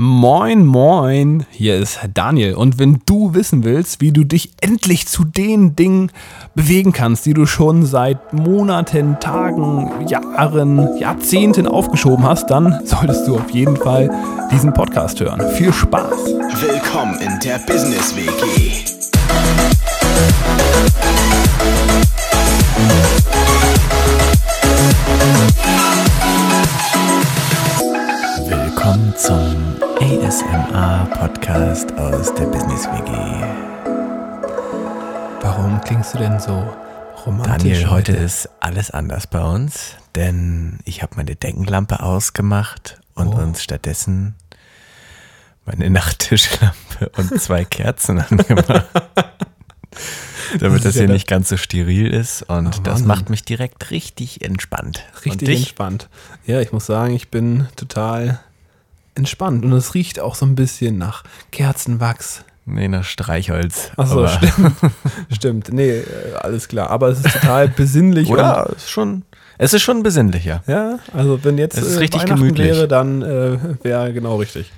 Moin, moin, hier ist Daniel. Und wenn du wissen willst, wie du dich endlich zu den Dingen bewegen kannst, die du schon seit Monaten, Tagen, Jahren, Jahrzehnten aufgeschoben hast, dann solltest du auf jeden Fall diesen Podcast hören. Viel Spaß! Willkommen in der Business WG. Willkommen zum ASMR-Podcast aus der Business WG. Warum klingst du denn so romantisch? Daniel, heute ist alles anders bei uns, denn ich habe meine Deckenlampe ausgemacht und Oh. uns stattdessen meine Nachttischlampe und zwei Kerzen angemacht. Damit das ja hier das- nicht ganz so steril ist und Oh, das macht mich direkt richtig entspannt. Richtig entspannt. Ja, ich muss sagen, ich bin total entspannt. Und es riecht auch so ein bisschen nach Kerzenwachs. Nee, nach Streichholz. Achso, stimmt. stimmt. Nee, äh, alles klar. Aber es ist total besinnlich. Oder? Ist schon, es ist schon besinnlich, ja. Also wenn jetzt Es ist äh, richtig gemütlich. wäre, dann äh, wäre genau richtig.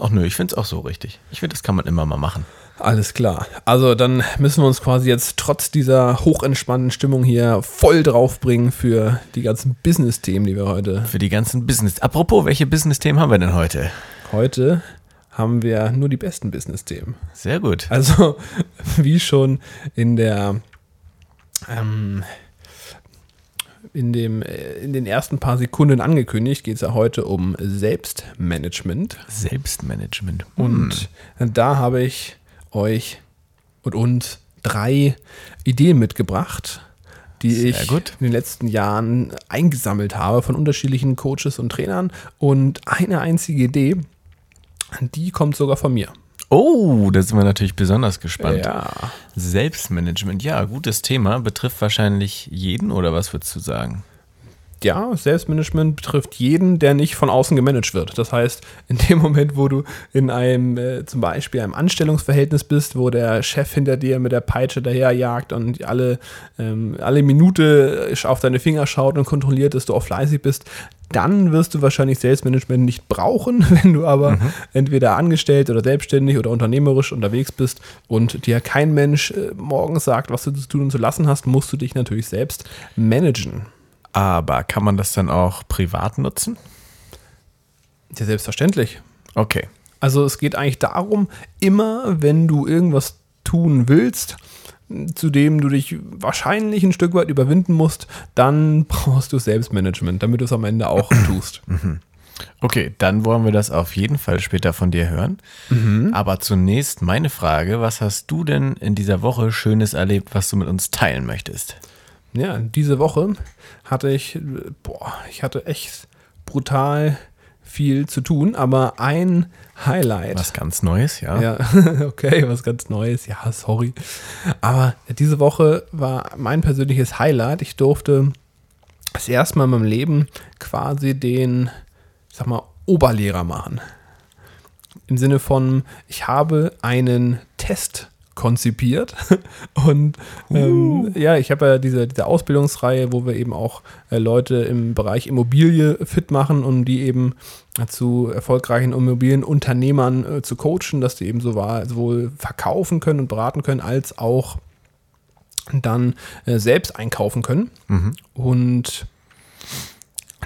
Ach nö, ich finde es auch so richtig. Ich finde, das kann man immer mal machen. Alles klar. Also dann müssen wir uns quasi jetzt trotz dieser hochentspannten Stimmung hier voll draufbringen für die ganzen Business-Themen, die wir heute. Für die ganzen Business. Apropos, welche Business-Themen haben wir denn heute? Heute haben wir nur die besten Business-Themen. Sehr gut. Also, wie schon in der ähm, in, dem, äh, in den ersten paar Sekunden angekündigt, geht es ja heute um Selbstmanagement. Selbstmanagement. Und da habe ich euch und uns drei Ideen mitgebracht, die Sehr ich gut. in den letzten Jahren eingesammelt habe von unterschiedlichen Coaches und Trainern. Und eine einzige Idee, die kommt sogar von mir. Oh, da sind wir natürlich besonders gespannt. Ja. Selbstmanagement, ja, gutes Thema. Betrifft wahrscheinlich jeden oder was würdest du sagen? Ja, Selbstmanagement betrifft jeden, der nicht von außen gemanagt wird. Das heißt, in dem Moment, wo du in einem, äh, zum Beispiel einem Anstellungsverhältnis bist, wo der Chef hinter dir mit der Peitsche daherjagt und alle, ähm, alle Minute auf deine Finger schaut und kontrolliert, dass du auch fleißig bist, dann wirst du wahrscheinlich Selbstmanagement nicht brauchen, wenn du aber entweder angestellt oder selbstständig oder unternehmerisch unterwegs bist und dir kein Mensch äh, morgens sagt, was du zu tun und zu lassen hast, musst du dich natürlich selbst managen. Aber kann man das dann auch privat nutzen? Ja, selbstverständlich. Okay. Also es geht eigentlich darum, immer wenn du irgendwas tun willst, zu dem du dich wahrscheinlich ein Stück weit überwinden musst, dann brauchst du Selbstmanagement, damit du es am Ende auch tust. Okay, dann wollen wir das auf jeden Fall später von dir hören. Aber zunächst meine Frage, was hast du denn in dieser Woche Schönes erlebt, was du mit uns teilen möchtest? Ja, diese Woche hatte ich, boah, ich hatte echt brutal viel zu tun, aber ein Highlight. Was ganz Neues, ja? Ja, okay, was ganz Neues. Ja, sorry. Aber diese Woche war mein persönliches Highlight. Ich durfte das erste Mal in meinem Leben quasi den, ich sag mal, Oberlehrer machen. Im Sinne von, ich habe einen Test konzipiert. Und ähm, ja, ich habe ja diese, diese Ausbildungsreihe, wo wir eben auch äh, Leute im Bereich Immobilie fit machen, um die eben zu erfolgreichen Immobilienunternehmern äh, zu coachen, dass die eben sowohl verkaufen können und beraten können, als auch dann äh, selbst einkaufen können. Und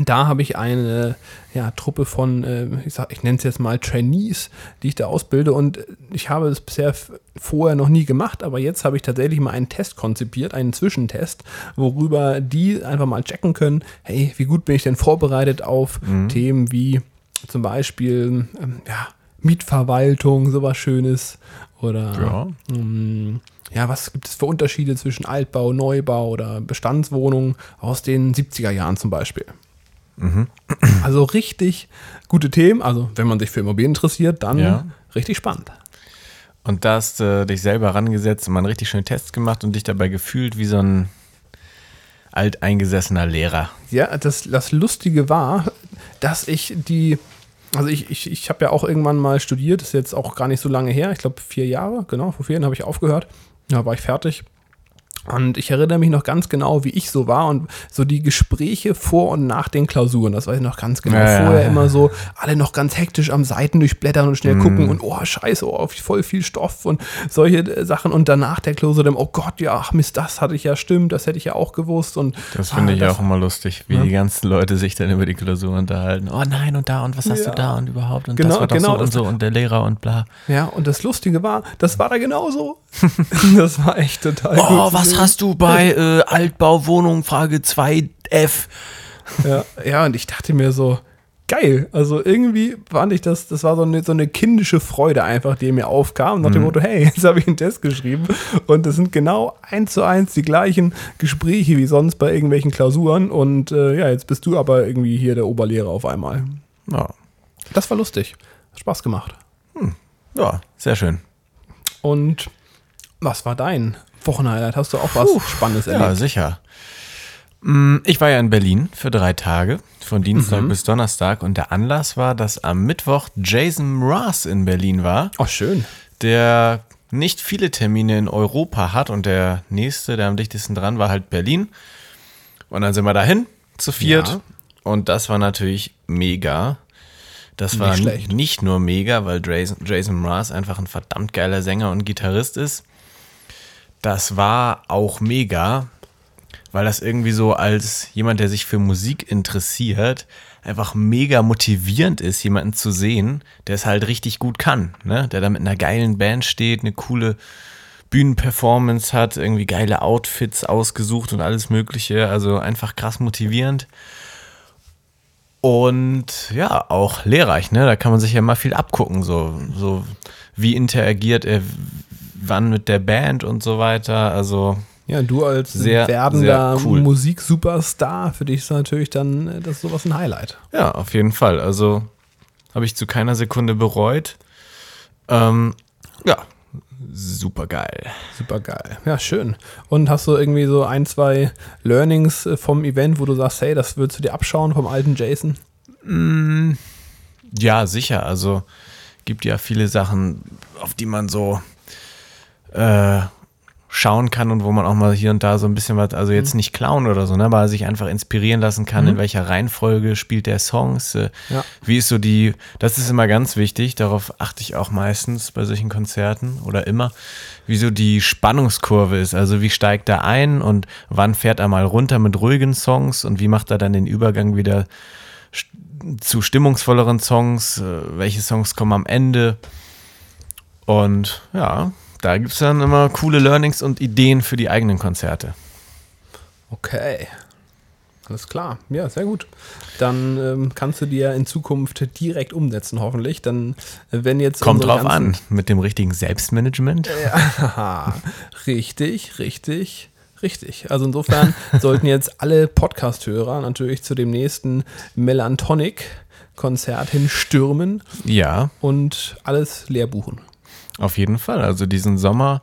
da habe ich eine ja, Truppe von, äh, ich, sag, ich nenne es jetzt mal Trainees, die ich da ausbilde. Und ich habe es bisher vorher noch nie gemacht, aber jetzt habe ich tatsächlich mal einen Test konzipiert, einen Zwischentest, worüber die einfach mal checken können, hey, wie gut bin ich denn vorbereitet auf Themen wie zum Beispiel ähm, ja, Mietverwaltung, sowas Schönes. Oder Ja. ähm, ja, was gibt es für Unterschiede zwischen Altbau, Neubau oder Bestandswohnungen aus den 70er Jahren zum Beispiel? Also richtig gute Themen. Also, wenn man sich für Immobilien interessiert, dann Ja. richtig spannend. Und da hast du dich selber rangesetzt und mal einen richtig schönen Test gemacht und dich dabei gefühlt wie so ein alteingesessener Lehrer. Ja, das, das Lustige war, dass ich die, also ich, ich, ich habe ja auch irgendwann mal studiert, das ist jetzt auch gar nicht so lange her, ich glaube vier Jahre, genau, vor vier Jahren habe ich aufgehört, da war ich fertig. Und ich erinnere mich noch ganz genau, wie ich so war und so die Gespräche vor und nach den Klausuren, das weiß ich noch ganz genau. Ja, ja, Vorher ja. immer so, alle noch ganz hektisch am Seiten durchblättern und schnell Mhm. gucken und oh, scheiße, oh, voll viel Stoff und solche äh, Sachen. Und danach der Klausur dann, oh Gott, ja, ach Mist, das hatte ich ja stimmt, das hätte ich ja auch gewusst. Und Das finde ah, ich auch immer lustig, wie die ganzen Leute sich dann über die Klausur unterhalten. Oh nein, und da und was hast Ja. du da und überhaupt und Genau, das war doch genau, so und das- so und der Lehrer und bla. Ja, und das Lustige war, das war da genauso. das war echt total. Oh, was hast du bei äh, Altbauwohnung Frage 2F? Ja, ja, und ich dachte mir so, geil. Also irgendwie fand ich das, das war so eine, so eine kindische Freude einfach, die mir aufkam. Nach dem Mhm. Motto, hey, jetzt habe ich einen Test geschrieben. Und das sind genau eins zu eins die gleichen Gespräche wie sonst bei irgendwelchen Klausuren. Und äh, ja, jetzt bist du aber irgendwie hier der Oberlehrer auf einmal. Ja. Das war lustig. Hat Spaß gemacht. ja, sehr schön. Und was war dein Wochenhighlight? Hast du auch was Spannendes Ja, erlebt? sicher. Mm, Ich war ja in Berlin für drei Tage, von Dienstag bis Donnerstag. Und der Anlass war, dass am Mittwoch Jason Mraz in Berlin war, Oh, schön. der nicht viele Termine in Europa hat. Und der nächste, der am dichtesten dran war, halt Berlin. Und dann sind wir dahin, zu viert. Ja. Und das war natürlich mega. Das war schlecht. nicht nur mega, weil Jason, Jason Mraz einfach ein verdammt geiler Sänger und Gitarrist ist. Das war auch mega, weil das irgendwie so als jemand, der sich für Musik interessiert, einfach mega motivierend ist, jemanden zu sehen, der es halt richtig gut kann, ne? der da mit einer geilen Band steht, eine coole Bühnenperformance hat, irgendwie geile Outfits ausgesucht und alles Mögliche, also einfach krass motivierend. Und ja, auch lehrreich, ne? Da kann man sich ja mal viel abgucken, so, so wie interagiert er wann mit der Band und so weiter. Also Ja, du als Sehr, werdender sehr cool. Musiksuperstar, für dich ist natürlich dann äh, das sowas ein Highlight. Ja, auf jeden Fall. Also habe ich zu keiner Sekunde bereut. Ähm, ja, super geil. Super geil. Ja, schön. Und hast du irgendwie so ein, zwei Learnings äh, vom Event, wo du sagst, hey, das würdest du dir abschauen vom alten Jason? Ja, sicher. Also gibt ja viele Sachen, auf die man so äh, schauen kann und wo man auch mal hier und da so ein bisschen was, also jetzt nicht klauen oder so, ne, aber sich einfach inspirieren lassen kann, in welcher Reihenfolge spielt der Songs, äh, Ja. wie ist so die, das ist immer ganz wichtig, darauf achte ich auch meistens bei solchen Konzerten oder immer, wie so die Spannungskurve ist, also wie steigt er ein und wann fährt er mal runter mit ruhigen Songs und wie macht er dann den Übergang wieder zu stimmungsvolleren Songs, äh, welche Songs kommen am Ende. Und ja, da gibt es dann immer coole Learnings und Ideen für die eigenen Konzerte. Okay. Alles klar. Ja, sehr gut. Dann ähm, kannst du dir in Zukunft direkt umsetzen, hoffentlich. Dann, äh, wenn jetzt. Kommt drauf an, mit dem richtigen Selbstmanagement. Haha, richtig, richtig, richtig. Also insofern sollten jetzt alle Podcast-Hörer natürlich zu dem nächsten Melantonic-Konzert hinstürmen Ja, und alles leer buchen. Auf jeden Fall. Also diesen Sommer,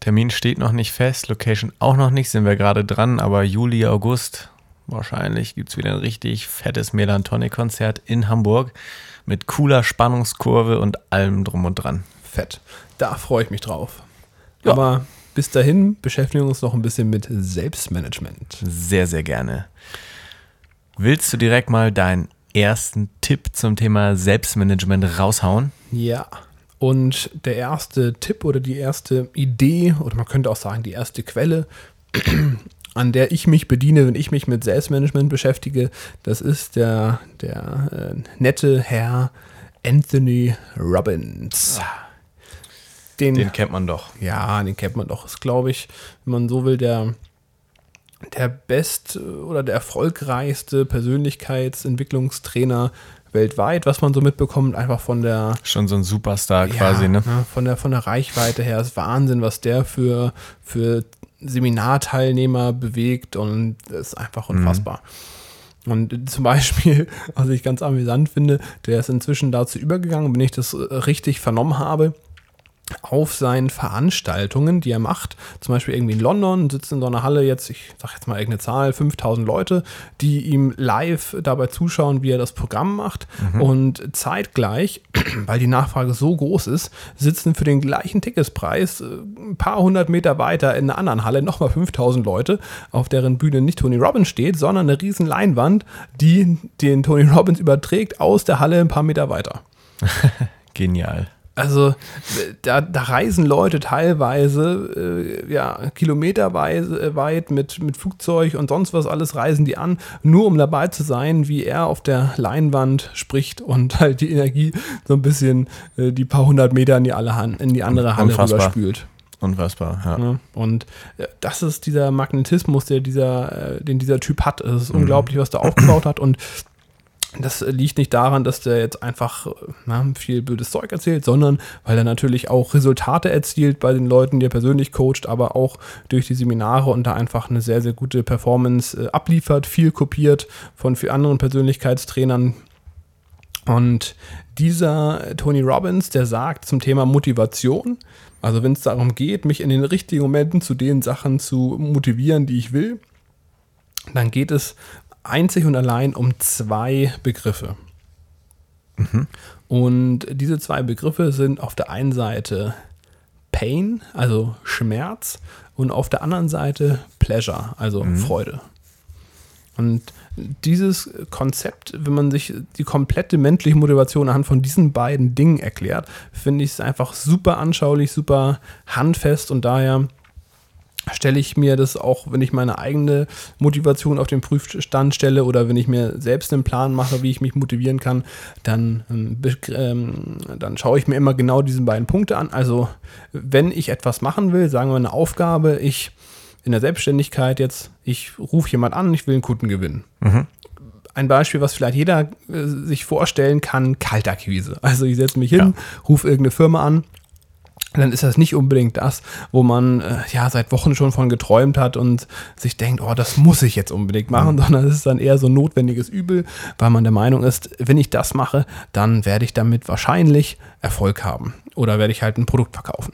Termin steht noch nicht fest, Location auch noch nicht, sind wir gerade dran, aber Juli, August wahrscheinlich gibt es wieder ein richtig fettes Melantonic-Konzert in Hamburg mit cooler Spannungskurve und allem drum und dran. Fett. Da freue ich mich drauf. Ja. Aber bis dahin beschäftigen wir uns noch ein bisschen mit Selbstmanagement. Sehr, sehr gerne. Willst du direkt mal deinen ersten Tipp zum Thema Selbstmanagement raushauen? Ja. Und der erste Tipp oder die erste Idee, oder man könnte auch sagen, die erste Quelle, an der ich mich bediene, wenn ich mich mit Selbstmanagement beschäftige, das ist der, der äh, nette Herr Anthony Robbins. Den, Den kennt man doch. ja, den kennt man doch. Ist, glaube ich, wenn man so will, der, der best oder der erfolgreichste Persönlichkeitsentwicklungstrainer weltweit, was man so mitbekommt, einfach von der Schon so ein Superstar quasi, ja, ne? Von der, von der Reichweite her ist Wahnsinn, was der für, für Seminarteilnehmer bewegt und ist einfach Mhm. unfassbar. Und zum Beispiel, was ich ganz amüsant finde, der ist inzwischen dazu übergegangen, wenn ich das richtig vernommen habe, auf seinen Veranstaltungen, die er macht, zum Beispiel irgendwie in London, sitzt in so einer Halle jetzt, ich sag jetzt mal irgendeine Zahl, 5000 Leute, die ihm live dabei zuschauen, wie er das Programm macht und zeitgleich, weil die Nachfrage so groß ist, sitzen für den gleichen Ticketspreis äh, ein paar hundert Meter weiter in einer anderen Halle nochmal 5000 Leute, auf deren Bühne nicht Tony Robbins steht, sondern eine riesen Leinwand, die den Tony Robbins überträgt aus der Halle ein paar Meter weiter. Genial. Also da, da reisen Leute teilweise äh, ja, kilometerweise äh, weit mit, mit Flugzeug und sonst was alles reisen die an, nur um dabei zu sein, wie er auf der Leinwand spricht und halt die Energie so ein bisschen äh, die paar hundert Meter in die, alle Han in die andere Halle Unfassbar. rüberspült. Unfassbar, ja. Ne? Und äh, das ist dieser Magnetismus, der dieser, äh, den dieser Typ hat. Es ist unglaublich, was der aufgebaut hat. Und das liegt nicht daran, dass der jetzt einfach äh, na, viel blödes Zeug erzählt, sondern weil er natürlich auch Resultate erzielt bei den Leuten, die er persönlich coacht, aber auch durch die Seminare und da einfach eine sehr, sehr gute Performance äh, abliefert, viel kopiert von vielen anderen Persönlichkeitstrainern. Und dieser Tony Robbins, der sagt zum Thema Motivation, also wenn es darum geht, mich in den richtigen Momenten zu den Sachen zu motivieren, die ich will, dann geht es einzig und allein um zwei Begriffe. Und diese zwei Begriffe sind auf der einen Seite Pain, also Schmerz, und auf der anderen Seite Pleasure, also Freude. Und dieses Konzept, wenn man sich die komplette menschliche Motivation anhand von diesen beiden Dingen erklärt, finde ich es einfach super anschaulich, super handfest und daher stelle ich mir das auch, wenn ich meine eigene Motivation auf den Prüfstand stelle oder wenn ich mir selbst einen Plan mache, wie ich mich motivieren kann, dann, ähm, ähm, dann schaue ich mir immer genau diese beiden Punkte an. Also wenn ich etwas machen will, sagen wir eine Aufgabe, ich in der Selbstständigkeit jetzt, ich rufe jemand an, ich will einen Kunden gewinnen ein Beispiel, was vielleicht jeder äh, sich vorstellen kann, Kaltakquise. Also ich setze mich hin, rufe irgendeine Firma an. Dann ist das nicht unbedingt das, wo man äh, ja seit Wochen schon von geträumt hat und sich denkt, oh, das muss ich jetzt unbedingt machen, sondern es ist dann eher so ein notwendiges Übel, weil man der Meinung ist, wenn ich das mache, dann werde ich damit wahrscheinlich Erfolg haben oder werde ich halt ein Produkt verkaufen.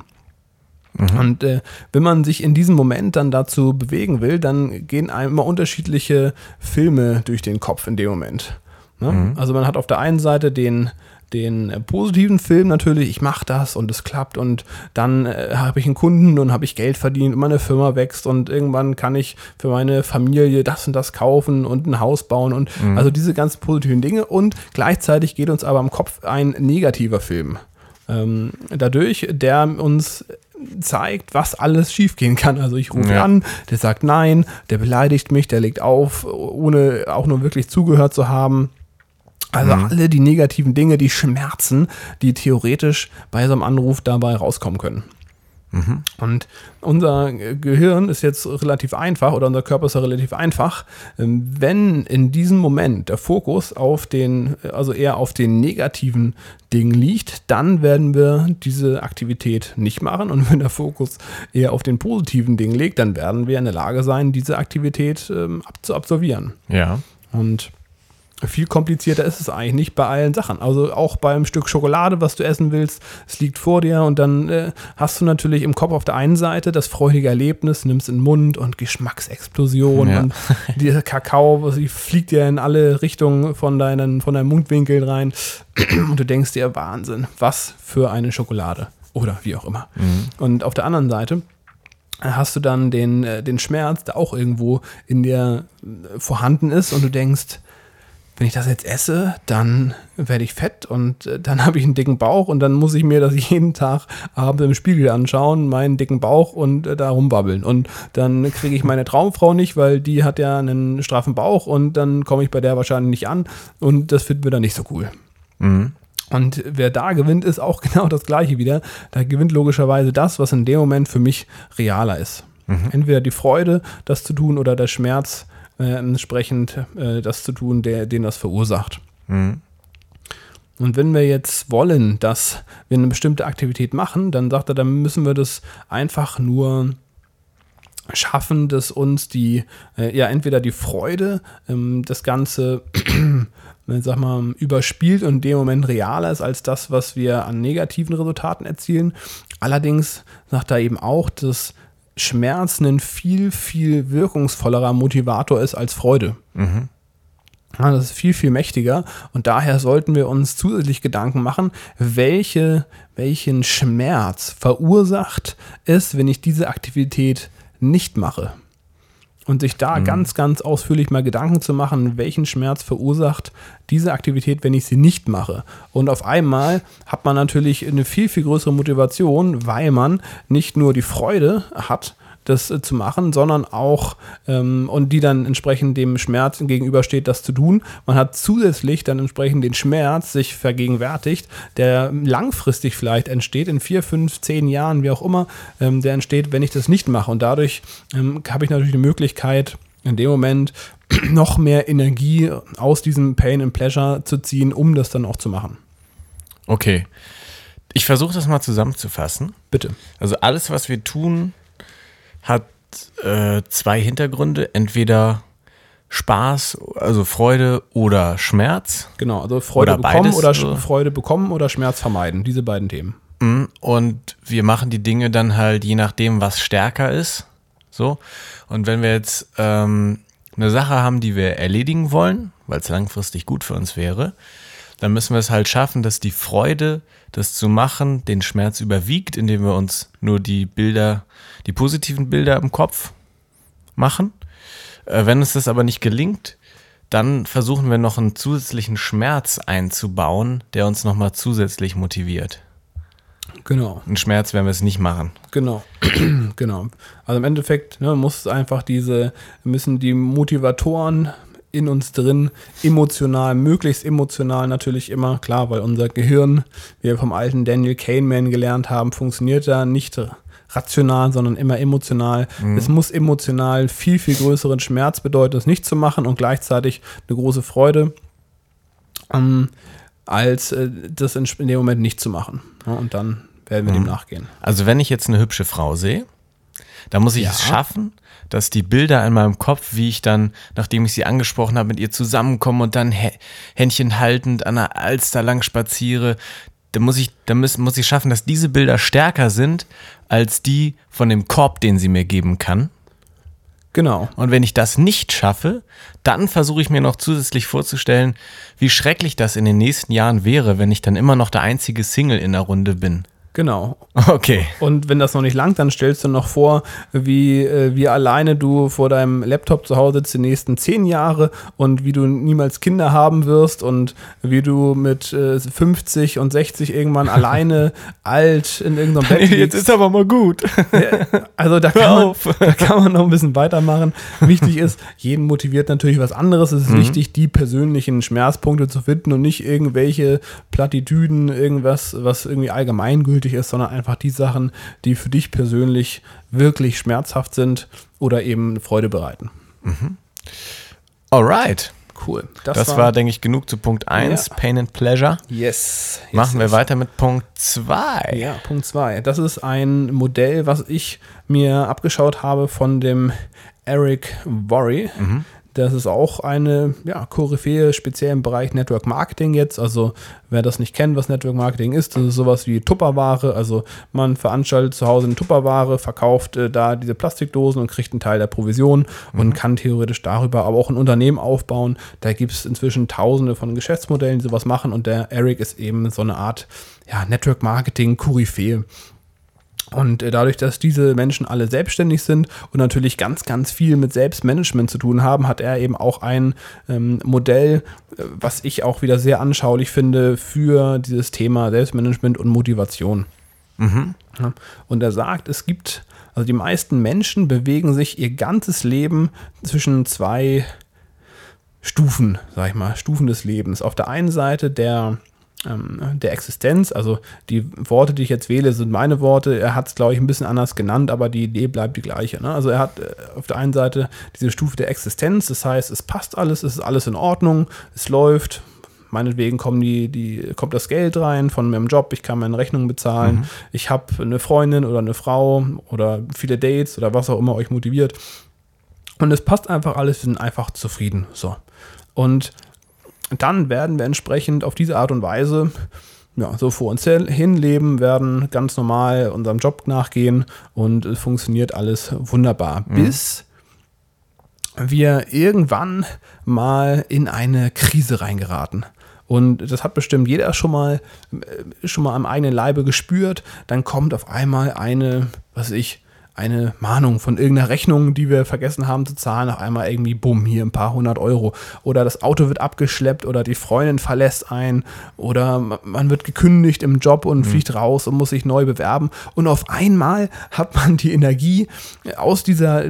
Und äh, wenn man sich in diesem Moment dann dazu bewegen will, dann gehen einem immer unterschiedliche Filme durch den Kopf in dem Moment. Ne? Also man hat auf der einen Seite den, den äh, positiven Film natürlich, ich mache das und es klappt und dann äh, habe ich einen Kunden und habe ich Geld verdient und meine Firma wächst und irgendwann kann ich für meine Familie das und das kaufen und ein Haus bauen und also diese ganzen positiven Dinge und gleichzeitig geht uns aber im Kopf ein negativer Film ähm, dadurch, der uns zeigt, was alles schiefgehen kann. Also ich rufe Ja. an, der sagt nein, der beleidigt mich, der legt auf, ohne auch nur wirklich zugehört zu haben. Also alle die negativen Dinge, die Schmerzen, die theoretisch bei so einem Anruf dabei rauskommen können. Und unser Gehirn ist jetzt relativ einfach oder unser Körper ist ja relativ einfach. Ähm, Wenn in diesem Moment der Fokus auf den, also eher auf den negativen Dingen liegt, dann werden wir diese Aktivität nicht machen. Und wenn der Fokus eher auf den positiven Dingen liegt, dann werden wir in der Lage sein, diese Aktivität ähm, zu absolvieren. Ja. Und viel komplizierter ist es eigentlich nicht bei allen Sachen. Also auch beim Stück Schokolade, was du essen willst, es liegt vor dir und dann äh, hast du natürlich im Kopf auf der einen Seite das freudige Erlebnis, nimmst in den Mund und Geschmacksexplosion Ja. und dieser Kakao, fliegt dir in alle Richtungen von deinen, von deinen Mundwinkeln rein und du denkst dir, Wahnsinn, was für eine Schokolade oder wie auch immer. Und auf der anderen Seite hast du dann den, äh, den Schmerz, der auch irgendwo in dir äh, vorhanden ist und du denkst, wenn ich das jetzt esse, dann werde ich fett und äh, dann habe ich einen dicken Bauch und dann muss ich mir das jeden Tag abends im Spiegel anschauen, meinen dicken Bauch und äh, da rumbabbeln. Und dann kriege ich meine Traumfrau nicht, weil die hat ja einen straffen Bauch und dann komme ich bei der wahrscheinlich nicht an und das finden wir dann nicht so cool. Und wer da gewinnt, ist auch genau das gleiche wieder. Da gewinnt logischerweise das, was in dem Moment für mich realer ist. Entweder die Freude, das zu tun, oder der Schmerz, äh, entsprechend äh, das zu tun, der, den das verursacht. Und wenn wir jetzt wollen, dass wir eine bestimmte Aktivität machen, dann sagt er, dann müssen wir das einfach nur schaffen, dass uns die, äh, ja, entweder die Freude, ähm, das Ganze äh, sag mal, überspielt und in dem Moment realer ist als das, was wir an negativen Resultaten erzielen. Allerdings sagt er eben auch, dass Schmerz ein viel, viel wirkungsvollerer Motivator ist als Freude. Ja, das ist viel, viel mächtiger und daher sollten wir uns zusätzlich Gedanken machen, welche, welchen Schmerz verursacht es, wenn ich diese Aktivität nicht mache. Und sich da ganz, ganz ausführlich mal Gedanken zu machen, welchen Schmerz verursacht diese Aktivität, wenn ich sie nicht mache. Und auf einmal hat man natürlich eine viel, viel größere Motivation, weil man nicht nur die Freude hat, das äh, zu machen, sondern auch ähm, und die dann entsprechend dem Schmerz gegenübersteht, das zu tun. Man hat zusätzlich dann entsprechend den Schmerz sich vergegenwärtigt, der langfristig vielleicht entsteht, in vier, fünf, zehn Jahren, wie auch immer, ähm, der entsteht, wenn ich das nicht mache. Und dadurch ähm, habe ich natürlich die Möglichkeit, in dem Moment noch mehr Energie aus diesem Pain and Pleasure zu ziehen, um das dann auch zu machen. Okay. Ich versuche das mal zusammenzufassen. Bitte. Also alles, was wir tun, hat äh, zwei Hintergründe. Entweder Spaß, also Freude oder Schmerz. Genau, also Freude Oder bekommen beides, oder so. Sch- Freude bekommen oder Schmerz vermeiden. Diese beiden Themen. Mhm. Und wir machen die Dinge dann halt je nachdem, was stärker ist. So. Und wenn wir jetzt ähm, eine Sache haben, die wir erledigen wollen, weil es langfristig gut für uns wäre, dann müssen wir es halt schaffen, dass die Freude, das zu machen, den Schmerz überwiegt, indem wir uns nur die Bilder, die positiven Bilder im Kopf machen. Äh, wenn uns das aber nicht gelingt, dann versuchen wir noch einen zusätzlichen Schmerz einzubauen, der uns nochmal zusätzlich motiviert. Genau. Einen Schmerz werden wir es nicht machen. Genau, genau. Also im Endeffekt ne, muss einfach diese, müssen die Motivatoren in uns drin emotional, möglichst emotional natürlich immer, klar, weil unser Gehirn, wie wir vom alten Daniel Kahneman gelernt haben, funktioniert da nicht rational, sondern immer emotional. Es muss emotional viel, viel größeren Schmerz bedeuten, es nicht zu machen und gleichzeitig eine große Freude, ähm, als äh, das in, in dem Moment nicht zu machen. Ja, und dann werden wir dem nachgehen. Also wenn ich jetzt eine hübsche Frau sehe, dann muss ich Ja. es schaffen, dass die Bilder in meinem Kopf, wie ich dann, nachdem ich sie angesprochen habe, mit ihr zusammenkomme und dann Hä- Händchen haltend an der Alster lang spaziere, dann muss ich, dann muss, muss ich schaffen, dass diese Bilder stärker sind als die von dem Korb, den sie mir geben kann. Genau. Und wenn ich das nicht schaffe, dann versuche ich mir noch zusätzlich vorzustellen, wie schrecklich das in den nächsten Jahren wäre, wenn ich dann immer noch der einzige Single in der Runde bin. Genau. Okay. Und wenn das noch nicht langt, dann stellst du noch vor, wie, äh, wie alleine du vor deinem Laptop zu Hause sitzt die nächsten zehn Jahre und wie du niemals Kinder haben wirst und wie du mit äh, 50 und 60 irgendwann alleine alt in irgendeinem Bett liegst. aber mal gut. Also da kann, man, da kann man noch ein bisschen weitermachen. Wichtig ist, jeden motiviert natürlich was anderes. Es ist Mhm. wichtig, die persönlichen Schmerzpunkte zu finden und nicht irgendwelche Plattitüden, irgendwas, was irgendwie allgemeingültig ist, sondern einfach die Sachen, die für dich persönlich wirklich schmerzhaft sind oder eben Freude bereiten. Alright. Cool. Das, war, denke ich, genug zu Punkt 1, Ja. Pain and Pleasure. yes. yes Machen wir yes. weiter mit Punkt 2. Ja, Punkt 2. Das ist ein Modell, was ich mir abgeschaut habe von dem Eric Worry. Das ist auch eine ja, Koryphäe, speziell im Bereich Network Marketing jetzt. Also, wer das nicht kennt, was Network Marketing ist, das ist sowas wie Tupperware. Also, man veranstaltet zu Hause eine Tupperware, verkauft äh, da diese Plastikdosen und kriegt einen Teil der Provision und kann theoretisch darüber aber auch ein Unternehmen aufbauen. Da gibt es inzwischen tausende von Geschäftsmodellen, die sowas machen. Und der Eric ist eben so eine Art ja, Network Marketing Koryphäe. Und äh, dadurch, dass diese Menschen alle selbstständig sind und natürlich ganz, ganz viel mit Selbstmanagement zu tun haben, hat er eben auch ein ähm, Modell, äh, was ich auch wieder sehr anschaulich finde für dieses Thema Selbstmanagement und Motivation. Ja. Und er sagt, es gibt, also die meisten Menschen bewegen sich ihr ganzes Leben zwischen zwei Stufen, sag ich mal, Stufen des Lebens. Auf der einen Seite der, der Existenz, also die Worte, die ich jetzt wähle, sind meine Worte. Er hat es, glaube ich, ein bisschen anders genannt, aber die Idee bleibt die gleiche. Ne? Also er hat äh, auf der einen Seite diese Stufe der Existenz, das heißt, es passt alles, es ist alles in Ordnung, es läuft. Meinetwegen kommen die, die, kommt das Geld rein von meinem Job, ich kann meine Rechnungen bezahlen, ich habe eine Freundin oder eine Frau oder viele Dates oder was auch immer euch motiviert. Und es passt einfach alles, wir sind einfach zufrieden. So. Und dann werden wir entsprechend auf diese Art und Weise ja, so vor uns hin leben, werden ganz normal unserem Job nachgehen und es funktioniert alles wunderbar. Mhm. Bis wir irgendwann mal in eine Krise reingeraten. Und das hat bestimmt jeder schon mal, äh, schon mal am eigenen Leibe gespürt. Dann kommt auf einmal eine, was ich, eine Mahnung von irgendeiner Rechnung, die wir vergessen haben zu zahlen, auf einmal irgendwie, bumm, hier ein paar hundert Euro. Oder das Auto wird abgeschleppt oder die Freundin verlässt ein oder man wird gekündigt im Job und mhm. fliegt raus und muss sich neu bewerben. Und auf einmal hat man die Energie, aus, dieser,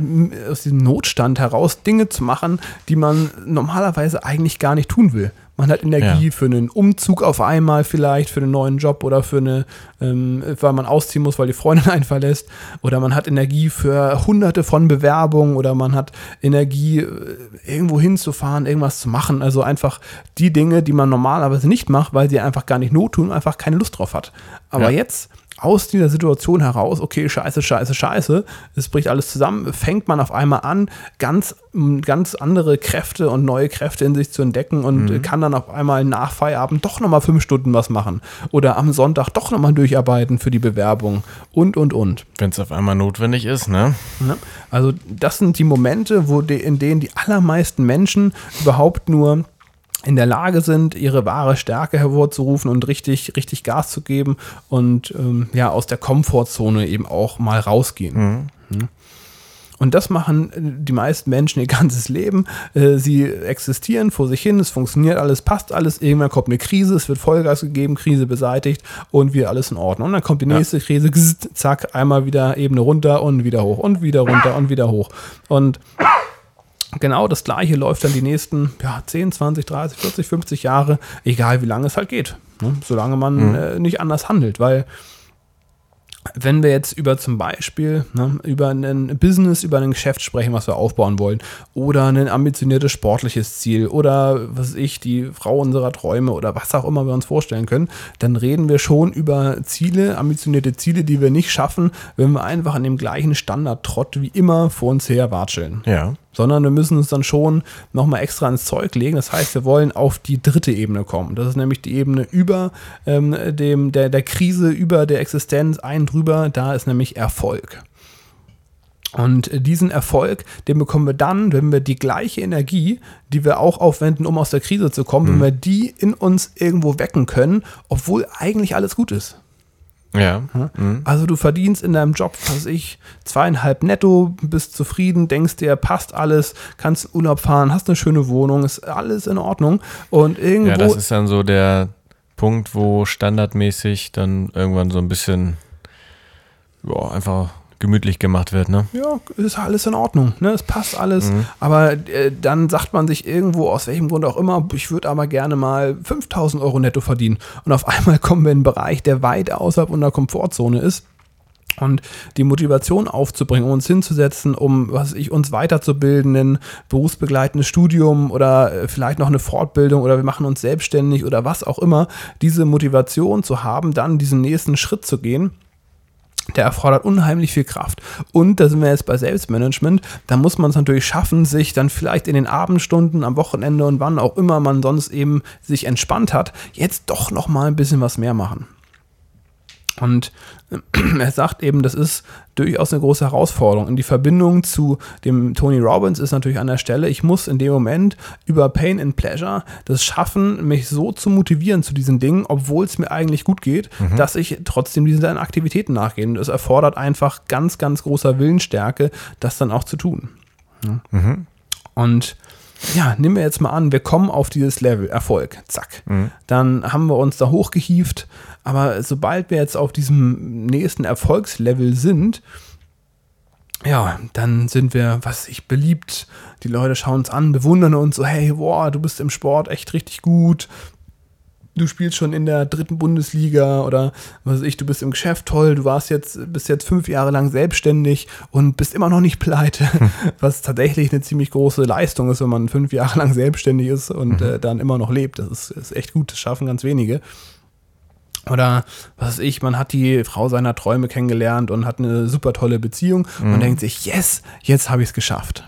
aus diesem Notstand heraus Dinge zu machen, die man normalerweise eigentlich gar nicht tun will. Man hat Energie ja. für einen Umzug auf einmal vielleicht, für einen neuen Job oder für eine, ähm, weil man ausziehen muss, weil die Freundin einen verlässt. Oder man hat Energie für hunderte von Bewerbungen oder man hat Energie, äh, irgendwo hinzufahren, irgendwas zu machen. Also einfach die Dinge, die man normalerweise nicht macht, weil sie einfach gar nicht not tun, einfach keine Lust drauf hat. Aber ja. jetzt aus dieser Situation heraus, okay, scheiße, scheiße, scheiße, es bricht alles zusammen, fängt man auf einmal an, ganz, ganz andere Kräfte und neue Kräfte in sich zu entdecken und mhm. kann dann auf einmal nach Feierabend doch nochmal fünf Stunden was machen oder am Sonntag doch nochmal durcharbeiten für die Bewerbung und, und, und. Wenn es auf einmal notwendig ist, ne? Also das sind die Momente, wo die, in denen die allermeisten Menschen überhaupt nur in der Lage sind, ihre wahre Stärke hervorzurufen und richtig, richtig Gas zu geben und ähm, ja, aus der Komfortzone eben auch mal rausgehen. Mhm. mhm. Und das machen äh, die meisten Menschen ihr ganzes Leben. Äh, sie existieren vor sich hin, es funktioniert alles, passt alles. Irgendwann kommt eine Krise, es wird Vollgas gegeben, Krise beseitigt und wieder alles in Ordnung. Und dann kommt die nächste ja. Krise, zack, einmal wieder Ebene runter und wieder hoch und wieder runter und wieder hoch. Und genau das Gleiche läuft dann die nächsten ja, 10, 20, 30, 40, 50 Jahre, egal wie lange es halt geht. Ne? Solange man mhm. äh, nicht anders handelt, weil wenn wir jetzt über zum Beispiel ne, über ein Business, über ein Geschäft sprechen, was wir aufbauen wollen, oder ein ambitioniertes sportliches Ziel oder was weiß ich, die Frau unserer Träume oder was auch immer wir uns vorstellen können, dann reden wir schon über Ziele, ambitionierte Ziele, die wir nicht schaffen, wenn wir einfach an dem gleichen Standard-Trott wie immer vor uns her watscheln. Ja sondern wir müssen uns dann schon nochmal extra ins Zeug legen. Das heißt, wir wollen auf die dritte Ebene kommen. Das ist nämlich die Ebene über ähm, dem, der, der Krise, über der Existenz, ein drüber. Da ist nämlich Erfolg. Und diesen Erfolg, den bekommen wir dann, wenn wir die gleiche Energie, die wir auch aufwenden, um aus der Krise zu kommen, mhm. wenn wir die in uns irgendwo wecken können, obwohl eigentlich alles gut ist. Ja. Mhm. Also du verdienst in deinem Job, was ich, zweieinhalb netto, bist zufrieden, denkst dir, passt alles, kannst Urlaub fahren, hast eine schöne Wohnung, ist alles in Ordnung. Und irgendwo. Ja, das ist dann so der Punkt, wo standardmäßig dann irgendwann so ein bisschen, ja, einfach gemütlich gemacht wird, ne? Ja, ist alles in Ordnung, ne? Es passt alles. Mhm. Aber äh, dann sagt man sich irgendwo, aus welchem Grund auch immer, ich würde aber gerne mal 5000 Euro netto verdienen. Und auf einmal kommen wir in einen Bereich, der weit außerhalb unserer Komfortzone ist. Und die Motivation aufzubringen, uns hinzusetzen, um was ich uns weiterzubilden, ein berufsbegleitendes Studium oder äh, vielleicht noch eine Fortbildung oder wir machen uns selbstständig oder was auch immer, diese Motivation zu haben, dann diesen nächsten Schritt zu gehen der erfordert unheimlich viel Kraft. Und da sind wir jetzt bei Selbstmanagement. Da muss man es natürlich schaffen, sich dann vielleicht in den Abendstunden, am Wochenende und wann auch immer man sonst eben sich entspannt hat, jetzt doch noch mal ein bisschen was mehr machen. Und er sagt eben, das ist durchaus eine große Herausforderung. Und die Verbindung zu dem Tony Robbins ist natürlich an der Stelle, ich muss in dem Moment über Pain and Pleasure das schaffen, mich so zu motivieren zu diesen Dingen, obwohl es mir eigentlich gut geht, mhm. dass ich trotzdem diesen Aktivitäten nachgehe. Und es erfordert einfach ganz, ganz großer Willensstärke, das dann auch zu tun. Mhm. Und ja, nehmen wir jetzt mal an, wir kommen auf dieses Level, Erfolg, zack. Mhm. Dann haben wir uns da hochgehieft, aber sobald wir jetzt auf diesem nächsten Erfolgslevel sind, ja, dann sind wir, was ich beliebt. Die Leute schauen uns an, bewundern uns so, hey, boah, du bist im Sport echt richtig gut du spielst schon in der dritten Bundesliga oder was weiß ich, du bist im Geschäft toll, du warst jetzt, bist jetzt fünf Jahre lang selbstständig und bist immer noch nicht pleite, hm. was tatsächlich eine ziemlich große Leistung ist, wenn man fünf Jahre lang selbstständig ist und mhm. äh, dann immer noch lebt. Das ist, ist echt gut, das schaffen ganz wenige. Oder was weiß ich, man hat die Frau seiner Träume kennengelernt und hat eine super tolle Beziehung mhm. und denkt sich, yes, jetzt habe ich es geschafft.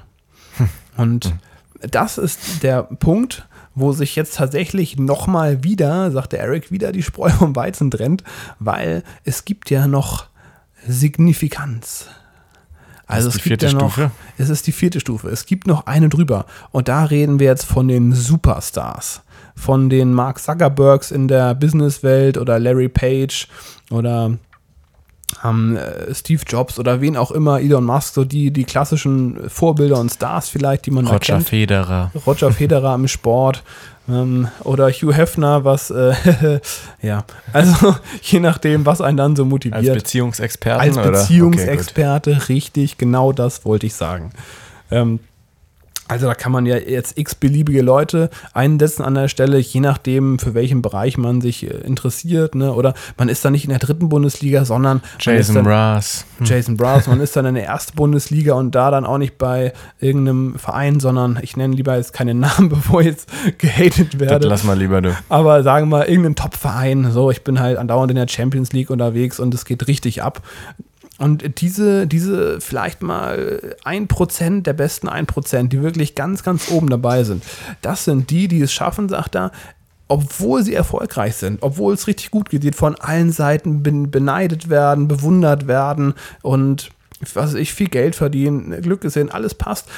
Hm. Und mhm. das ist der Punkt, wo sich jetzt tatsächlich nochmal wieder, sagt der Eric, wieder die Spreu vom Weizen trennt, weil es gibt ja noch Signifikanz. Also ist es gibt ja noch, Stufe? es ist die vierte Stufe. Es gibt noch eine drüber. Und da reden wir jetzt von den Superstars. Von den Mark Zuckerbergs in der Businesswelt oder Larry Page oder ähm, äh, Steve Jobs oder wen auch immer, Elon Musk, so die, die klassischen Vorbilder und Stars vielleicht, die man Roger erkennt. Federer. Roger Federer im Sport ähm, oder Hugh Hefner, was, äh, ja, also je nachdem, was einen dann so Als motiviert. Als oder? Beziehungsexperte, richtig, genau das wollte ich sagen. Ähm, also da kann man ja jetzt x-beliebige Leute einsetzen an der Stelle, je nachdem, für welchen Bereich man sich äh, interessiert. Ne? Oder man ist da nicht in der dritten Bundesliga, sondern Jason dann, Brass. Jason Brass, man ist dann in der ersten Bundesliga und da dann auch nicht bei irgendeinem Verein, sondern ich nenne lieber jetzt keine Namen, bevor ich jetzt gehatet Das werde. lass mal lieber du. Aber sagen wir mal, irgendein Top-Verein, so, ich bin halt andauernd in der Champions League unterwegs und es geht richtig ab. Und diese, diese vielleicht mal ein Prozent der besten ein Prozent, die wirklich ganz, ganz oben dabei sind, das sind die, die es schaffen, sagt er, obwohl sie erfolgreich sind, obwohl es richtig gut geht, die von allen Seiten ben- beneidet werden, bewundert werden und was weiß ich viel Geld verdienen, Glück gesehen, alles passt.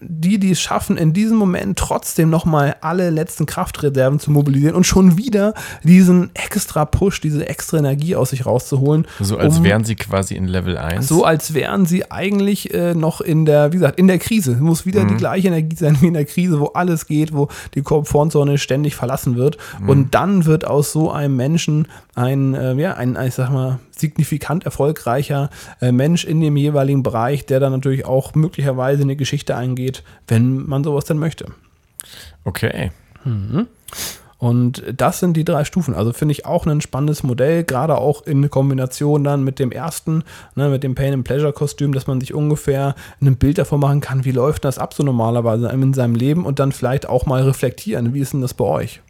Die, die es schaffen, in diesem Moment trotzdem nochmal alle letzten Kraftreserven zu mobilisieren und schon wieder diesen extra Push, diese extra Energie aus sich rauszuholen. So als um- wären sie quasi in Level 1. so als wären sie eigentlich äh, noch in der, wie gesagt, in der Krise. Es muss wieder die gleiche Energie sein wie in der Krise, wo alles geht, wo die Komfortzone ständig verlassen wird. Und dann wird aus so einem Menschen ein, äh, ja, ein, ich sag mal, signifikant erfolgreicher äh, Mensch in dem jeweiligen Bereich, der dann natürlich auch möglicherweise eine Geschichte eingeht, wenn man sowas denn möchte. Okay. Und das sind die drei Stufen. Also finde ich auch ein spannendes Modell, gerade auch in Kombination dann mit dem ersten, ne, mit dem Pain and Pleasure Kostüm, dass man sich ungefähr ein Bild davon machen kann, wie läuft das ab so normalerweise in seinem Leben und dann vielleicht auch mal reflektieren, wie ist denn das bei euch?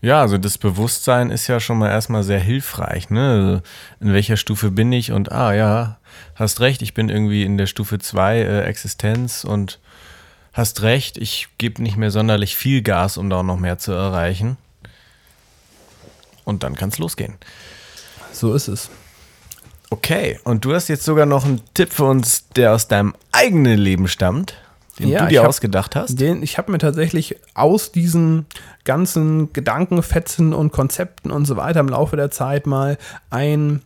Ja, also das Bewusstsein ist ja schon mal erstmal sehr hilfreich. Ne? Also in welcher Stufe bin ich? Und ah ja, hast recht, ich bin irgendwie in der Stufe 2 äh, Existenz und hast recht, ich gebe nicht mehr sonderlich viel Gas, um da auch noch mehr zu erreichen. Und dann kann es losgehen. So ist es. Okay, und du hast jetzt sogar noch einen Tipp für uns, der aus deinem eigenen Leben stammt, den Ja, du ich dir hab- ausgedacht hast. Den, ich habe mir tatsächlich aus diesen ganzen Gedankenfetzen und Konzepten und so weiter im Laufe der Zeit mal ein,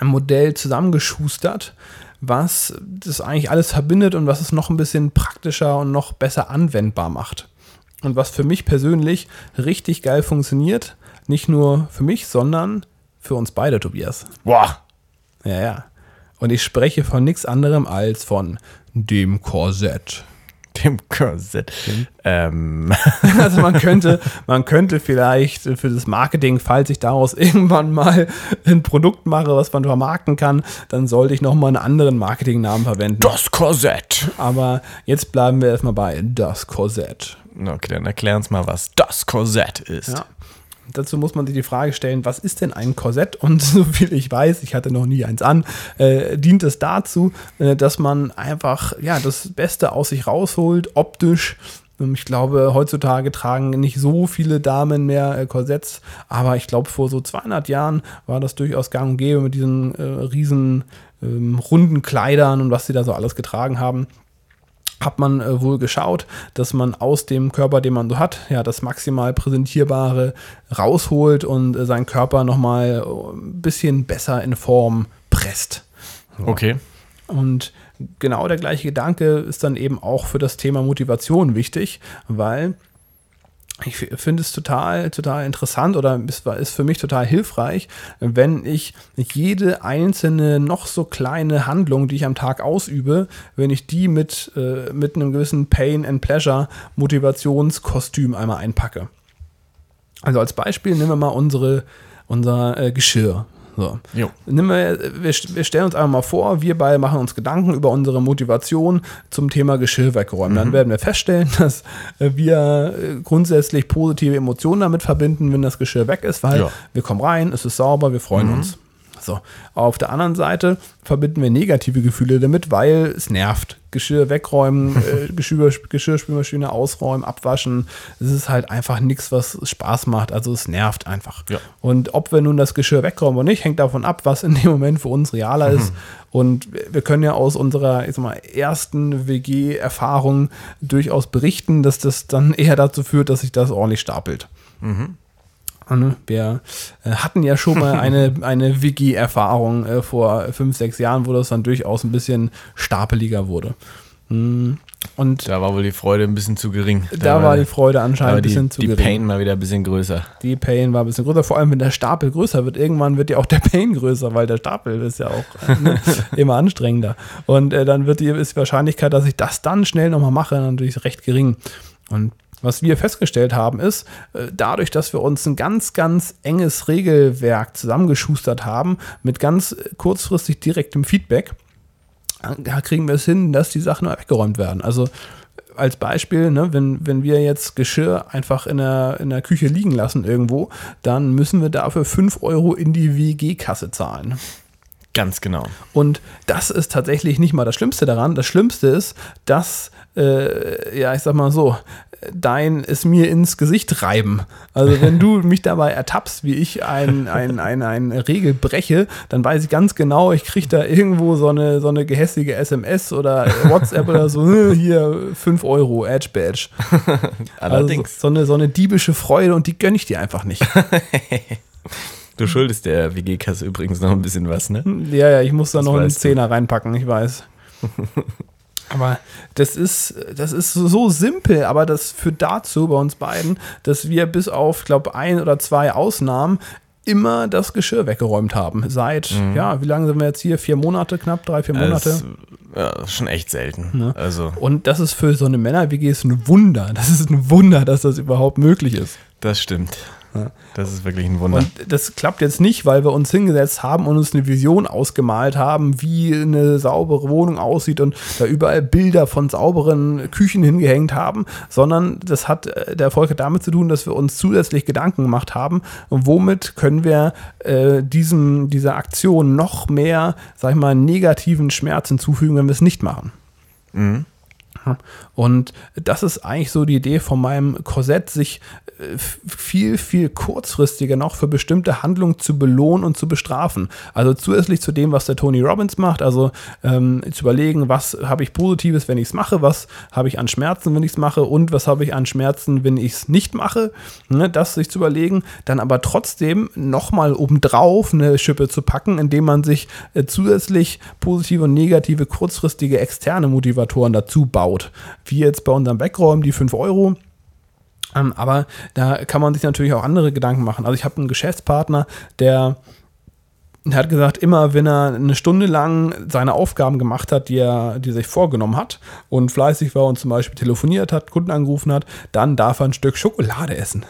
ein Modell zusammengeschustert, was das eigentlich alles verbindet und was es noch ein bisschen praktischer und noch besser anwendbar macht. Und was für mich persönlich richtig geil funktioniert, nicht nur für mich, sondern für uns beide, Tobias. Boah, Ja, ja. Und ich spreche von nichts anderem als von dem Korsett. dem Korsett. Ähm, Also man könnte, man könnte vielleicht für das Marketing, falls ich daraus irgendwann mal ein Produkt mache, was man vermarkten kann, dann sollte ich nochmal einen anderen Marketingnamen verwenden. das Korsett. Aber jetzt bleiben wir erstmal bei das Korsett. Okay, dann erklär uns mal, was das Korsett ist. Ja. Dazu muss man sich die Frage stellen, was ist denn ein Korsett? Und so viel ich weiß, ich hatte noch nie eins an, äh, dient es dazu, äh, dass man einfach ja, das Beste aus sich rausholt, optisch. Ähm, Ich glaube, heutzutage tragen nicht so viele Damen mehr äh, Korsetts, aber ich glaube, vor so 200 Jahren war das durchaus gang und gäbe mit diesen äh, riesen ähm, runden Kleidern und was sie da so alles getragen haben hat man äh, wohl geschaut, dass man aus dem Körper, den man so hat, ja, das maximal präsentierbare rausholt und äh, seinen Körper nochmal äh, ein bisschen besser in Form presst. Okay. Und genau der gleiche Gedanke ist dann eben auch für das Thema Motivation wichtig, weil ich finde es total, total interessant oder ist, für mich total hilfreich, wenn ich jede einzelne noch so kleine Handlung, die ich am Tag ausübe, wenn ich die mit, äh, mit einem gewissen Pain and Pleasure Motivationskostüm einmal einpacke. Also als Beispiel nehmen wir mal unsere, unser äh, Geschirr. So. Jo. Nimm wir, wir, stellen uns einfach mal vor, wir beide machen uns Gedanken über unsere Motivation zum Thema Geschirr wegräumen. Mhm. Dann werden wir feststellen, dass wir äh, grundsätzlich positive Emotionen damit verbinden, wenn das Geschirr weg ist, weil Ja. wir kommen rein, es ist sauber, wir freuen Mhm. uns. So, auf der anderen Seite verbinden wir negative Gefühle damit, weil es nervt. Geschirr wegräumen, äh, Geschirr, Geschirrspülmaschine ausräumen, abwaschen. Es ist halt einfach nichts, was Spaß macht. Also es nervt einfach. Ja. Und ob wir nun das Geschirr wegräumen oder nicht, hängt davon ab, was in dem Moment für uns realer ist. Und wir können ja aus unserer ich sag mal, ersten WG-Erfahrung durchaus berichten, dass das dann eher dazu führt, dass sich das ordentlich stapelt. Ne? Wir äh, hatten ja schon mal eine, eine Wiki-Erfahrung äh, vor fünf, sechs Jahren, wo das dann durchaus ein bisschen stapeliger wurde. Mm, Und Da war wohl die Freude ein bisschen zu gering. da war die Freude anscheinend ein bisschen die, zu die gering. Pain mal wieder ein bisschen größer. Die Pain war ein bisschen größer, vor allem wenn der Stapel größer wird. Irgendwann wird ja auch der Pain größer, weil der Stapel ist ja auch äh, ne, immer anstrengender. Und äh, dann wird die, ist die Wahrscheinlichkeit, dass ich das dann schnell nochmal mache, natürlich recht gering. Und was wir festgestellt haben, ist, äh, dadurch, dass wir uns ein ganz, ganz enges Regelwerk zusammengeschustert haben, mit ganz äh, kurzfristig direktem Feedback, da kriegen wir es hin, dass die Sachen weggeräumt werden. Also als Beispiel, ne, wenn, wenn wir jetzt Geschirr einfach in der, in der Küche liegen lassen irgendwo, dann müssen wir dafür 5 Euro in die WG-Kasse zahlen. Ganz genau. Und das ist tatsächlich nicht mal das Schlimmste daran. Das Schlimmste ist, dass, äh, ja, ich sag mal so, dein es mir ins Gesicht reiben. Also wenn du mich dabei ertappst, wie ich ein, ein, ein, ein Regel breche, dann weiß ich ganz genau, ich kriege da irgendwo so eine, so eine gehässige SMS oder WhatsApp oder so, äh, hier 5 Euro, Edge Badge. Also Allerdings. so, eine, so eine diebische Freude und die gönne ich dir einfach nicht. Du schuldest der WG-Kasse übrigens noch ein bisschen was, ne? Ja, ja, ich muss da Das noch einen du. Zehner reinpacken, ich weiß. Aber das ist, das ist so simpel, aber das führt dazu bei uns beiden, dass wir bis auf, glaube ein oder zwei Ausnahmen immer das Geschirr weggeräumt haben. Seit, ja, wie lange sind wir jetzt hier? Vier Monate, knapp drei, vier Monate. Das, ja, schon echt selten. Ne? Also, Und das ist für so eine Männer-WG ein Wunder. Das ist ein Wunder, dass das überhaupt möglich ist. das stimmt. Das ist wirklich ein Wunder. Und das klappt jetzt nicht, weil wir uns hingesetzt haben und uns eine Vision ausgemalt haben, wie eine saubere Wohnung aussieht und da überall Bilder von sauberen Küchen hingehängt haben, sondern das hat äh, der Erfolg hat damit zu tun, dass wir uns zusätzlich Gedanken gemacht haben, womit können wir äh, diesem, dieser Aktion noch mehr, sag ich mal, negativen Schmerz hinzufügen, wenn wir es nicht machen. Mhm. Und das ist eigentlich so die Idee von meinem Korsett, sich äh, viel, viel kurzfristiger noch für bestimmte Handlungen zu belohnen und zu bestrafen. Also zusätzlich zu dem, was der Tony Robbins macht, also ähm, zu überlegen, was habe ich Positives, wenn ich es mache, was habe ich an Schmerzen, wenn ich es mache und was habe ich an Schmerzen, wenn ich es nicht mache. Ne, das sich zu überlegen, dann aber trotzdem nochmal obendrauf eine Schippe zu packen, indem man sich äh, zusätzlich positive und negative kurzfristige externe Motivatoren dazu baut. Wie jetzt bei unserem Backräumen die 5 Euro. Ähm, aber da kann man sich natürlich auch andere Gedanken machen. Also ich habe einen Geschäftspartner, der er hat gesagt, immer wenn er eine Stunde lang seine Aufgaben gemacht hat, die er, die er sich vorgenommen hat und fleißig war und zum Beispiel telefoniert hat, Kunden angerufen hat, dann darf er ein Stück Schokolade essen.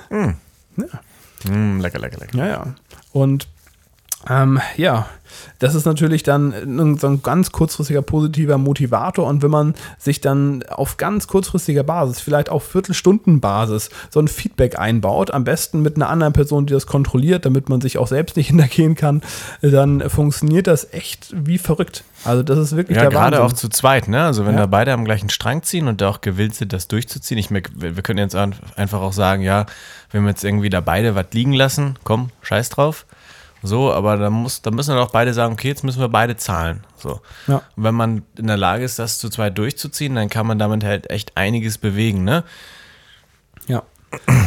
Mm, lecker, lecker, lecker. Ja, ja. Und ähm, ja, das ist natürlich dann ein- so ein ganz kurzfristiger positiver Motivator. Und wenn man sich dann auf ganz kurzfristiger Basis, vielleicht auf Viertelstundenbasis, so ein Feedback einbaut, am besten mit einer anderen Person, die das kontrolliert, damit man sich auch selbst nicht hintergehen kann, dann funktioniert das echt wie verrückt. Also das ist wirklich Ja, der gerade Wahnsinn. auch zu zweit, ne? Also wenn Ja. da beide am gleichen Strang ziehen und da auch gewillt sind, das durchzuziehen. Ich wir können jetzt einfach auch sagen, ja, wenn wir jetzt irgendwie da beide was liegen lassen, komm, scheiß drauf. So, aber da muss, da müssen dann auch beide sagen, okay, jetzt müssen wir beide zahlen. So. Ja. Und wenn man in der Lage ist, das zu zweit durchzuziehen, dann kann man damit halt echt einiges bewegen, ne? Ja.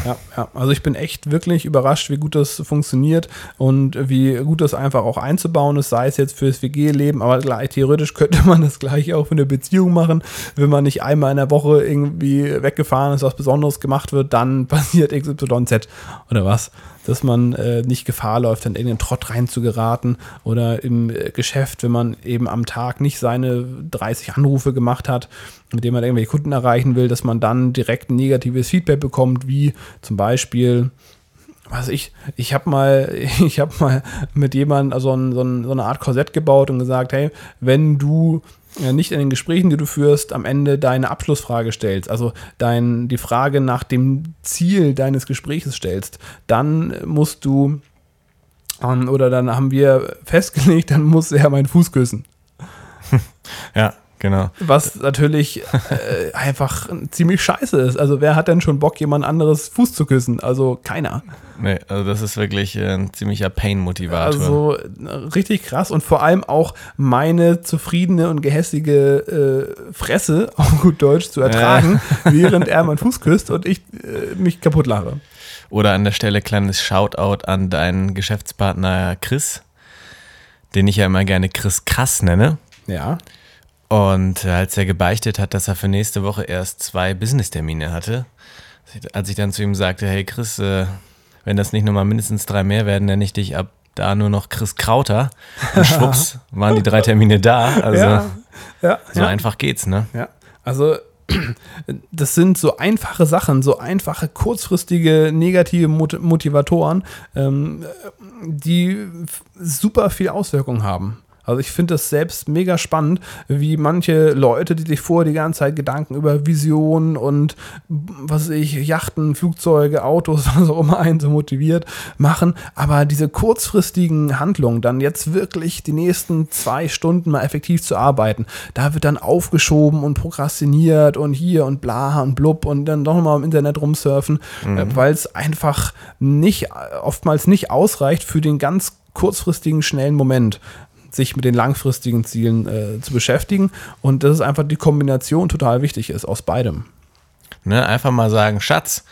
Ja, ja, also ich bin echt wirklich überrascht, wie gut das funktioniert und wie gut das einfach auch einzubauen ist, sei es jetzt fürs WG-Leben, aber gleich, theoretisch könnte man das gleich auch für eine Beziehung machen. Wenn man nicht einmal in der Woche irgendwie weggefahren ist, was Besonderes gemacht wird, dann passiert XYZ oder was. Dass man äh, nicht Gefahr läuft, in irgendeinen Trott reinzugeraten oder im äh, Geschäft, wenn man eben am Tag nicht seine 30 Anrufe gemacht hat, mit denen man irgendwelche Kunden erreichen will, dass man dann direkt ein negatives Feedback bekommt, wie zum Beispiel, was ich, ich habe mal, ich habe mal mit jemandem also ein, so, ein, so eine Art Korsett gebaut und gesagt, hey, wenn du äh, nicht in den Gesprächen, die du führst, am Ende deine Abschlussfrage stellst, also dein, die Frage nach dem Ziel deines Gespräches stellst, dann musst du Ähm, oder dann haben wir festgelegt, dann muss er meinen Fuß küssen. Ja, genau. Was natürlich äh, einfach ziemlich scheiße ist. Also wer hat denn schon Bock, jemand anderes Fuß zu küssen? Also keiner. Nee, also das ist wirklich äh, ein ziemlicher Pain-Motivator. Also richtig krass und vor allem auch meine zufriedene und gehässige äh, Fresse, auf gut Deutsch, zu ertragen, während er meinen Fuß küsst und ich äh, mich kaputt lache. Oder an der Stelle kleines Shoutout an deinen Geschäftspartner Chris, den ich ja immer gerne Chris Krass nenne. Ja. Und als er gebeichtet hat, dass er für nächste Woche erst zwei Business-Termine hatte, als ich dann zu ihm sagte, hey Chris, äh, wenn das nicht nochmal mindestens drei mehr werden, nenne ich dich ab da nur noch Chris Krauter. Und schwupps, waren die drei Termine da. Also ja. Ja. so ja. einfach geht's, ne? Ja, also das sind so einfache Sachen, so einfache, kurzfristige, negative Mot Motivatoren, ähm, die super viel Auswirkung haben. Also ich finde das selbst mega spannend, wie manche Leute, die sich vorher die ganze Zeit Gedanken über Visionen und was weiß ich, Yachten, Flugzeuge, Autos, was auch immer einen so motiviert, machen, aber diese kurzfristigen Handlungen, dann jetzt wirklich die nächsten zwei Stunden mal effektiv zu arbeiten, da wird dann aufgeschoben und prokrastiniert und hier und bla und blub und dann doch mal im Internet rumsurfen, äh, weil es einfach nicht, oftmals nicht ausreicht für den ganz kurzfristigen, schnellen Moment sich mit den langfristigen Zielen äh, zu beschäftigen und das ist einfach die Kombination total wichtig ist aus beidem. ne? Einfach mal sagen, Schatz,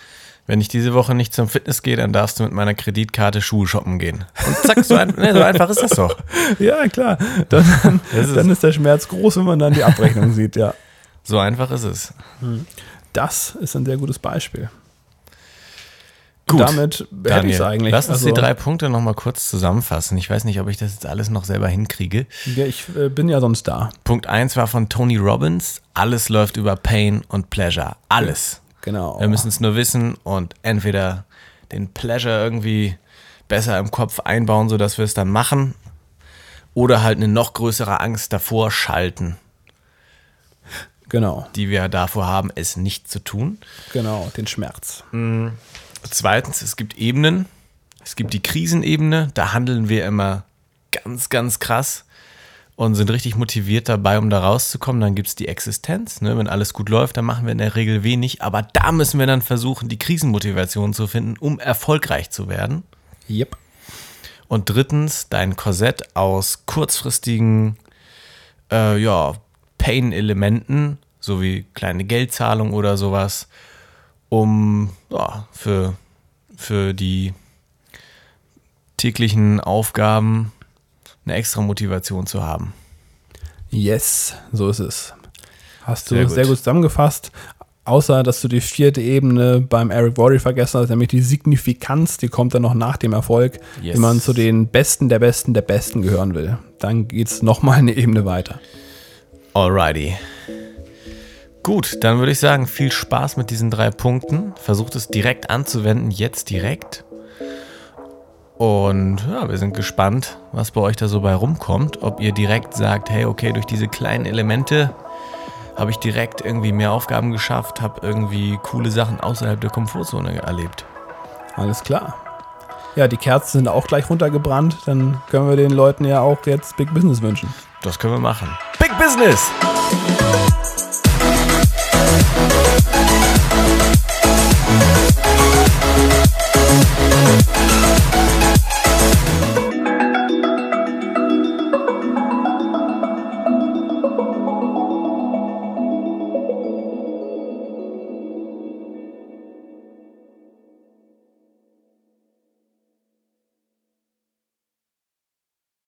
wenn ich diese Woche nicht zum Fitness gehe, dann darfst du mit meiner Kreditkarte Schuhe shoppen gehen. Und zack, so, ein, ne, so einfach ist das doch. Ja, klar. Dann, ist- dann ist der Schmerz groß, wenn man dann die Abrechnung sieht, ja. So einfach ist es. Das ist ein sehr gutes Beispiel. Gut, Damit hätte ich es eigentlich. lass uns Also, die drei Punkte nochmal kurz zusammenfassen. Ich weiß nicht, ob ich das jetzt alles noch selber hinkriege. Ja, ich äh, bin ja sonst da. Punkt 1 war von Tony Robbins. Alles läuft über Pain und Pleasure. Alles. Genau. Wir müssen es nur wissen und entweder den Pleasure irgendwie besser im Kopf einbauen, sodass wir es dann machen, oder halt eine noch größere Angst davor schalten, Genau, die wir davor haben, es nicht zu tun. genau, den Schmerz. Zweitens, es gibt Ebenen. Es gibt die Krisenebene, da handeln wir immer ganz, ganz krass und sind richtig motiviert dabei, um da rauszukommen. Dann gibt es die Existenz. Ne? Wenn alles gut läuft, dann machen wir in der Regel wenig. Aber da müssen wir dann versuchen, die Krisenmotivation zu finden, um erfolgreich zu werden. Yep. Und drittens, dein Korsett aus kurzfristigen äh, ja, Pain-Elementen, sowie kleine Geldzahlung oder sowas, um ja, für, für die täglichen Aufgaben eine extra Motivation zu haben. Yes, so ist es. Hast du Sehr sehr gut. gut, zusammengefasst. Außer, dass du die vierte Ebene beim Eric Worre vergessen hast, nämlich die Signifikanz, die kommt dann noch nach dem Erfolg, Yes. wenn man zu den Besten der Besten der Besten gehören will. Dann geht es nochmal eine Ebene weiter. Alrighty. Gut, dann würde ich sagen, viel Spaß mit diesen drei Punkten. Versucht es direkt anzuwenden, jetzt direkt. Und ja, wir sind gespannt, was bei euch da so bei rumkommt. Ob ihr direkt sagt, hey, okay, durch diese kleinen Elemente habe ich direkt irgendwie mehr Aufgaben geschafft, habe irgendwie coole Sachen außerhalb der Komfortzone erlebt. Alles klar. Ja, die Kerzen sind auch gleich runtergebrannt. Dann können wir den Leuten ja auch jetzt Big Business wünschen. Das können wir machen. Big Business!